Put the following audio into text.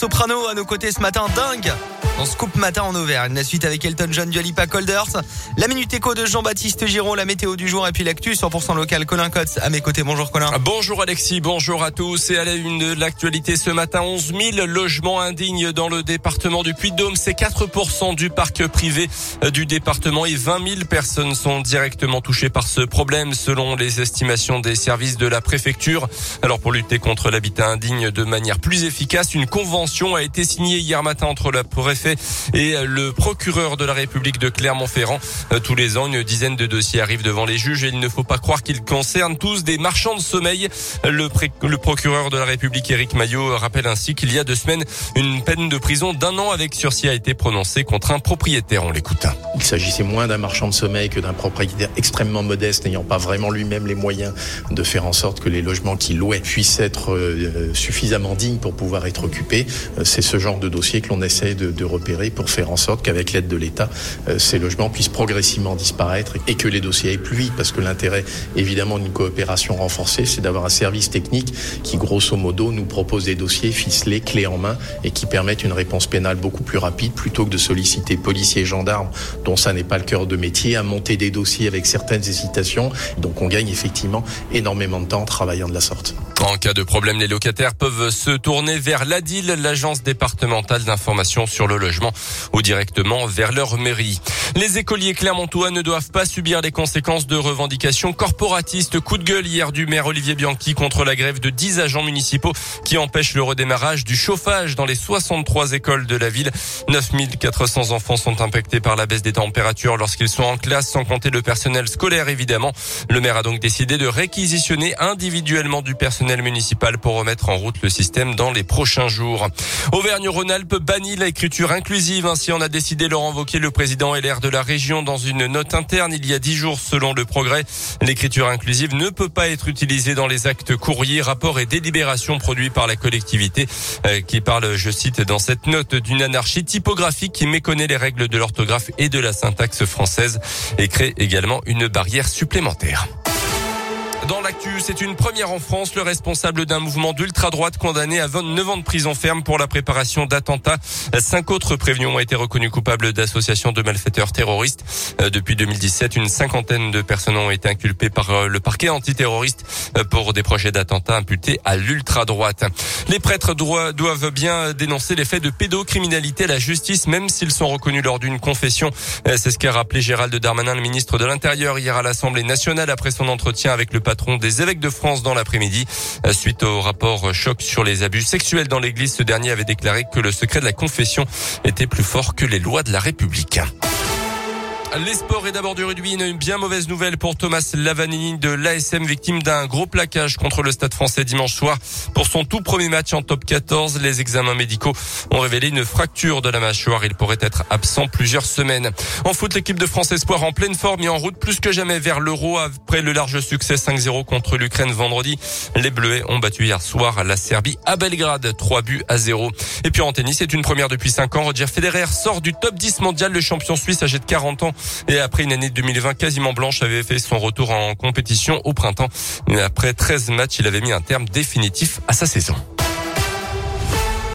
Soprano à nos côtés ce matin, dingue on Scoop Matin en Auvergne. La suite avec Elton John du Alipa Colders. La Minute Éco de Jean-Baptiste Giron, la météo du jour et puis l'actu 100% local. Colin Cotts à mes côtés. Bonjour Colin. Bonjour Alexis, bonjour à tous. Et à la une de l'actualité ce matin, 11 000 logements indignes dans le département du Puy-de-Dôme. C'est 4% du parc privé du département et 20 000 personnes sont directement touchées par ce problème selon les estimations des services de la préfecture. Alors pour lutter contre l'habitat indigne de manière plus efficace, une convention a été signée hier matin entre le et le procureur de la République de Clermont-Ferrand. Euh, tous les ans, une dizaine de dossiers arrivent devant les juges et il ne faut pas croire qu'ils concernent tous des marchands de sommeil. Le, procureur de la République, Éric Maillot, rappelle ainsi qu'il y a deux semaines, une peine de prison d'un an avec sursis a été prononcée contre un propriétaire. On l'écoute. Il s'agissait moins d'un marchand de sommeil que d'un propriétaire extrêmement modeste, n'ayant pas vraiment lui-même les moyens de faire en sorte que les logements qu'il louait puissent être euh, suffisamment dignes pour pouvoir être occupés. Euh, c'est ce genre de dossier que l'on essaie de, de pour faire en sorte qu'avec l'aide de l'État, euh, ces logements puissent progressivement disparaître et que les dossiers aillent plus vite. Parce que l'intérêt, évidemment, d'une coopération renforcée, c'est d'avoir un service technique qui, grosso modo, nous propose des dossiers ficelés, clés en main et qui permettent une réponse pénale beaucoup plus rapide plutôt que de solliciter policiers et gendarmes, dont ça n'est pas le cœur de métier, à monter des dossiers avec certaines hésitations. Donc on gagne effectivement énormément de temps en travaillant de la sorte. En cas de problème, les locataires peuvent se tourner vers l'ADIL, l'agence départementale d'information sur le logement, ou directement vers leur mairie. Les écoliers clermontois ne doivent pas subir les conséquences de revendications corporatistes. Coup de gueule hier du maire Olivier Bianchi contre la grève de 10 agents municipaux qui empêchent le redémarrage du chauffage dans les 63 écoles de la ville. 9400 enfants sont impactés par la baisse des températures lorsqu'ils sont en classe, sans compter le personnel scolaire évidemment. Le maire a donc décidé de réquisitionner individuellement du personnel municipal pour remettre en route le système dans les prochains jours. Auvergne-Rhône-Alpes bannit l'écriture inclusive. Ainsi en a décidé Laurent Wauquiez, le président LR de la région, dans une note interne il y a dix jours selon le progrès. L'écriture inclusive ne peut pas être utilisée dans les actes courriers, rapports et délibérations produits par la collectivité euh, qui parle, je cite, dans cette note d'une anarchie typographique qui méconnaît les règles de l'orthographe et de la syntaxe française et crée également une barrière supplémentaire. Dans l'actu, c'est une première en France. Le responsable d'un mouvement d'ultra-droite condamné à 29 ans de prison ferme pour la préparation d'attentats. Cinq autres prévenus ont été reconnus coupables d'associations de malfaiteurs terroristes. Euh, depuis 2017, une cinquantaine de personnes ont été inculpées par euh, le parquet antiterroriste euh, pour des projets d'attentats imputés à l'ultra-droite. Les prêtres doivent bien dénoncer les faits de pédocriminalité à la justice, même s'ils sont reconnus lors d'une confession. C'est ce qu'a rappelé Gérald Darmanin, le ministre de l'Intérieur, hier à l'Assemblée nationale après son entretien avec le patron des évêques de France dans l'après-midi. Euh, suite au rapport choc sur les abus sexuels dans l'église, ce dernier avait déclaré que le secret de la confession était plus fort que les lois de la République. Les sports et d'abord du rugby. Une bien mauvaise nouvelle pour Thomas Lavanini de l'ASM, victime d'un gros plaquage contre le Stade français dimanche soir. Pour son tout premier match en top 14, les examens médicaux ont révélé une fracture de la mâchoire. Il pourrait être absent plusieurs semaines. En foot, l'équipe de France Espoir en pleine forme et en route plus que jamais vers l'Euro après le large succès 5-0 contre l'Ukraine vendredi. Les Bleus ont battu hier soir la Serbie à Belgrade, 3 buts à 0. Et puis en tennis, c'est une première depuis 5 ans. Roger Federer sort du top 10 mondial. Le champion suisse âgé de 40 ans et après une année 2020 quasiment blanche, avait fait son retour en compétition au printemps. Après 13 matchs, il avait mis un terme définitif à sa saison.